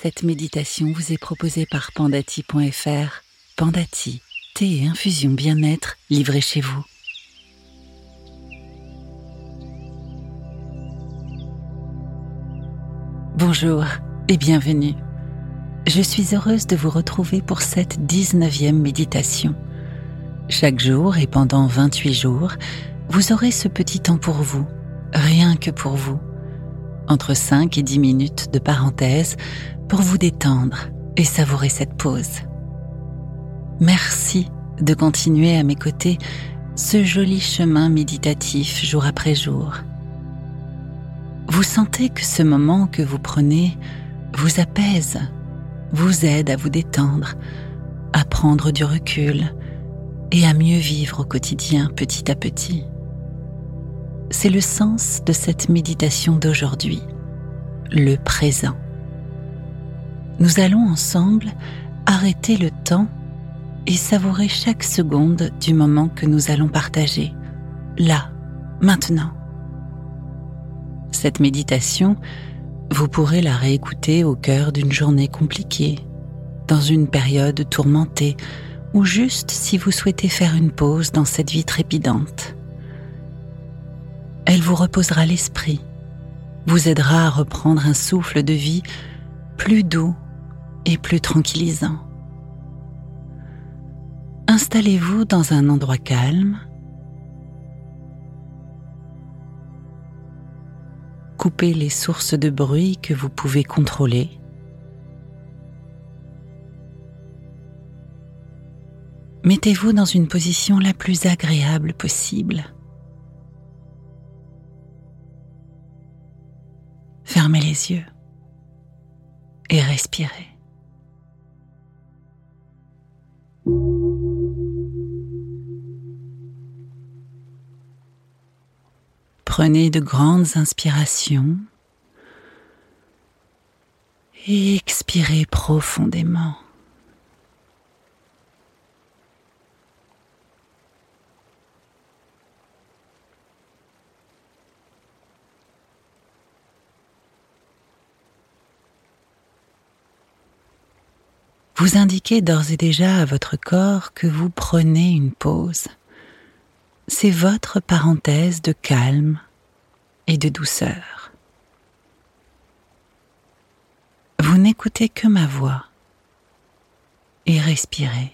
Cette méditation vous est proposée par pandati.fr. Pandati, thé et infusion bien-être livrés chez vous. Bonjour et bienvenue. Je suis heureuse de vous retrouver pour cette 19e méditation. Chaque jour et pendant 28 jours, vous aurez ce petit temps pour vous, rien que pour vous. Entre 5 et 10 minutes de parenthèse pour vous détendre et savourer cette pause. Merci de continuer à mes côtés ce joli chemin méditatif jour après jour. Vous sentez que ce moment que vous prenez vous apaise, vous aide à vous détendre, à prendre du recul et à mieux vivre au quotidien petit à petit. C'est le sens de cette méditation d'aujourd'hui, le présent nous allons ensemble arrêter le temps et savourer chaque seconde du moment que nous allons partager, là, maintenant. Cette méditation, vous pourrez la réécouter au cœur d'une journée compliquée, dans une période tourmentée, ou juste si vous souhaitez faire une pause dans cette vie trépidante. Elle vous reposera l'esprit, vous aidera à reprendre un souffle de vie plus doux et plus tranquillisant. Installez-vous dans un endroit calme. Coupez les sources de bruit que vous pouvez contrôler. Mettez-vous dans une position la plus agréable possible. Yeux et respirez. Prenez de grandes inspirations et expirez profondément. Vous indiquez d'ores et déjà à votre corps que vous prenez une pause c'est votre parenthèse de calme et de douceur. Vous n'écoutez que ma voix et respirez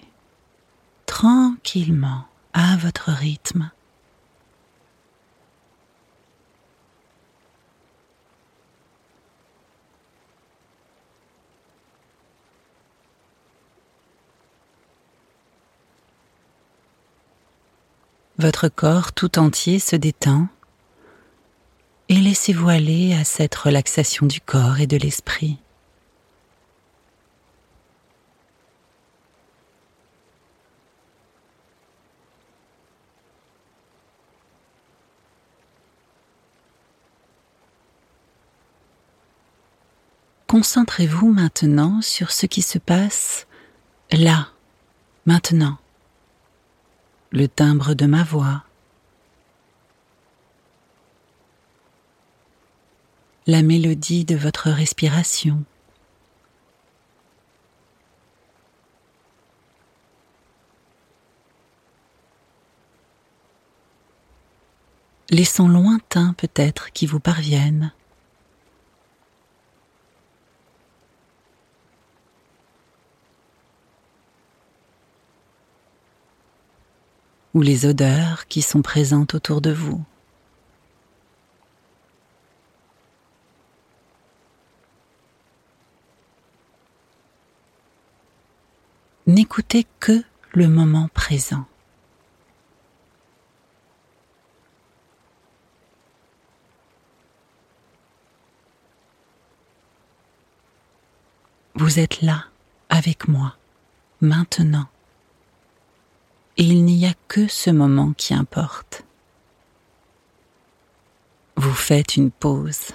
tranquillement à votre rythme. Votre corps tout entier se détend et laissez-vous aller à cette relaxation du corps et de l'esprit. Concentrez-vous maintenant sur ce qui se passe là, maintenant le timbre de ma voix, la mélodie de votre respiration. les sons lointains peut-être qui vous parviennent. Ou les odeurs qui sont présentes autour de vous. N'écoutez que le moment présent. Vous êtes là avec moi, maintenant et il n'y a que ce moment qui importe. Vous faites une pause.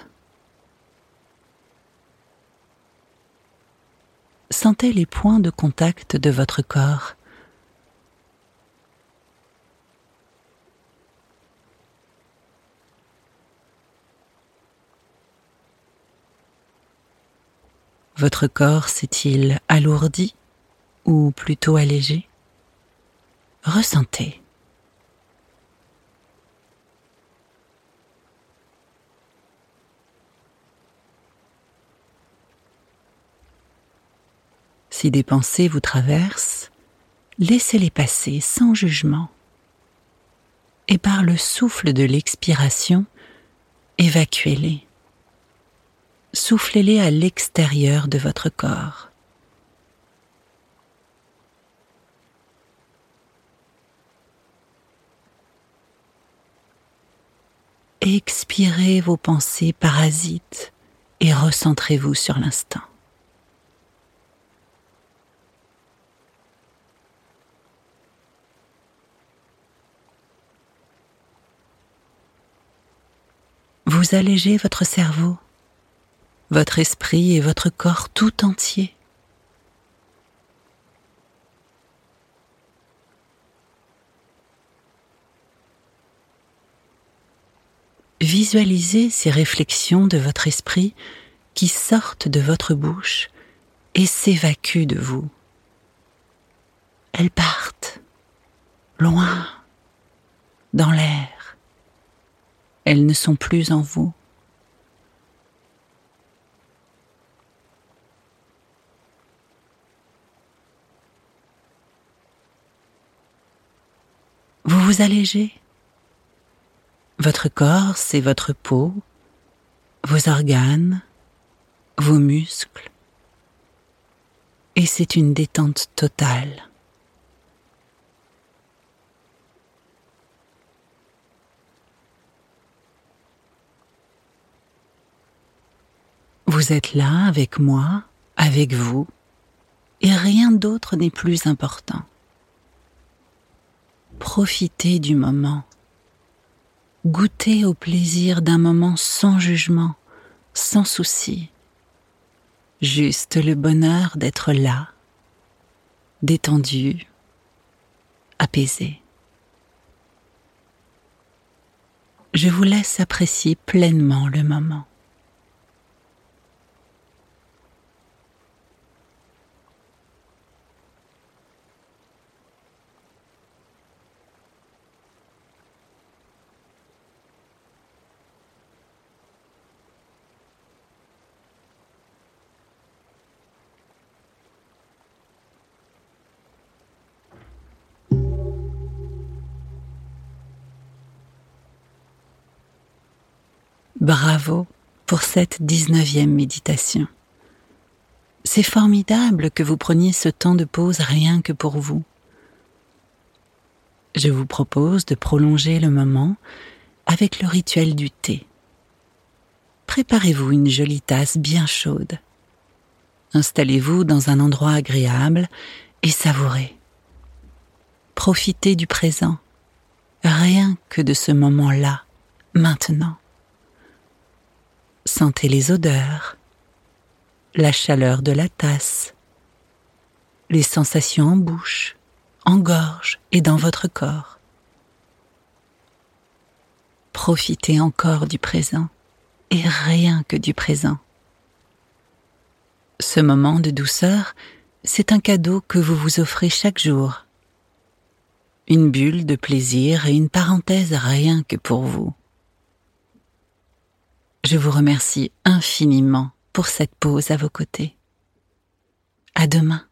Sentez les points de contact de votre corps. Votre corps s'est-il alourdi ou plutôt allégé? Ressentez. Si des pensées vous traversent, laissez-les passer sans jugement. Et par le souffle de l'expiration, évacuez-les. Soufflez-les à l'extérieur de votre corps. Expirez vos pensées parasites et recentrez-vous sur l'instant. vous allégez votre cerveau, votre esprit et votre corps tout entier. Visualisez ces réflexions de votre esprit qui sortent de votre bouche et s'évacuent de vous. Elles partent loin dans l'air elles ne sont plus en vous. Vous vous allégez. Votre corps, c'est votre peau, vos organes, vos muscles. Et c'est une détente totale. Vous êtes là avec moi, avec vous, et rien d'autre n'est plus important. Profitez du moment. Goûtez au plaisir d'un moment sans jugement, sans souci. Juste le bonheur d'être là, détendu, apaisé. Je vous laisse apprécier pleinement le moment. Bravo pour cette 19e méditation. C'est formidable que vous preniez ce temps de pause rien que pour vous. Je vous propose de prolonger le moment avec le rituel du thé. Préparez-vous une jolie tasse bien chaude. Installez-vous dans un endroit agréable et savourez. Profitez du présent, rien que de ce moment-là, maintenant. Sentez les odeurs, la chaleur de la tasse, les sensations en bouche, en gorge et dans votre corps. Profitez encore du présent et rien que du présent. Ce moment de douceur, c'est un cadeau que vous vous offrez chaque jour. Une bulle de plaisir et une parenthèse rien que pour vous. Je vous remercie infiniment pour cette pause à vos côtés. À demain.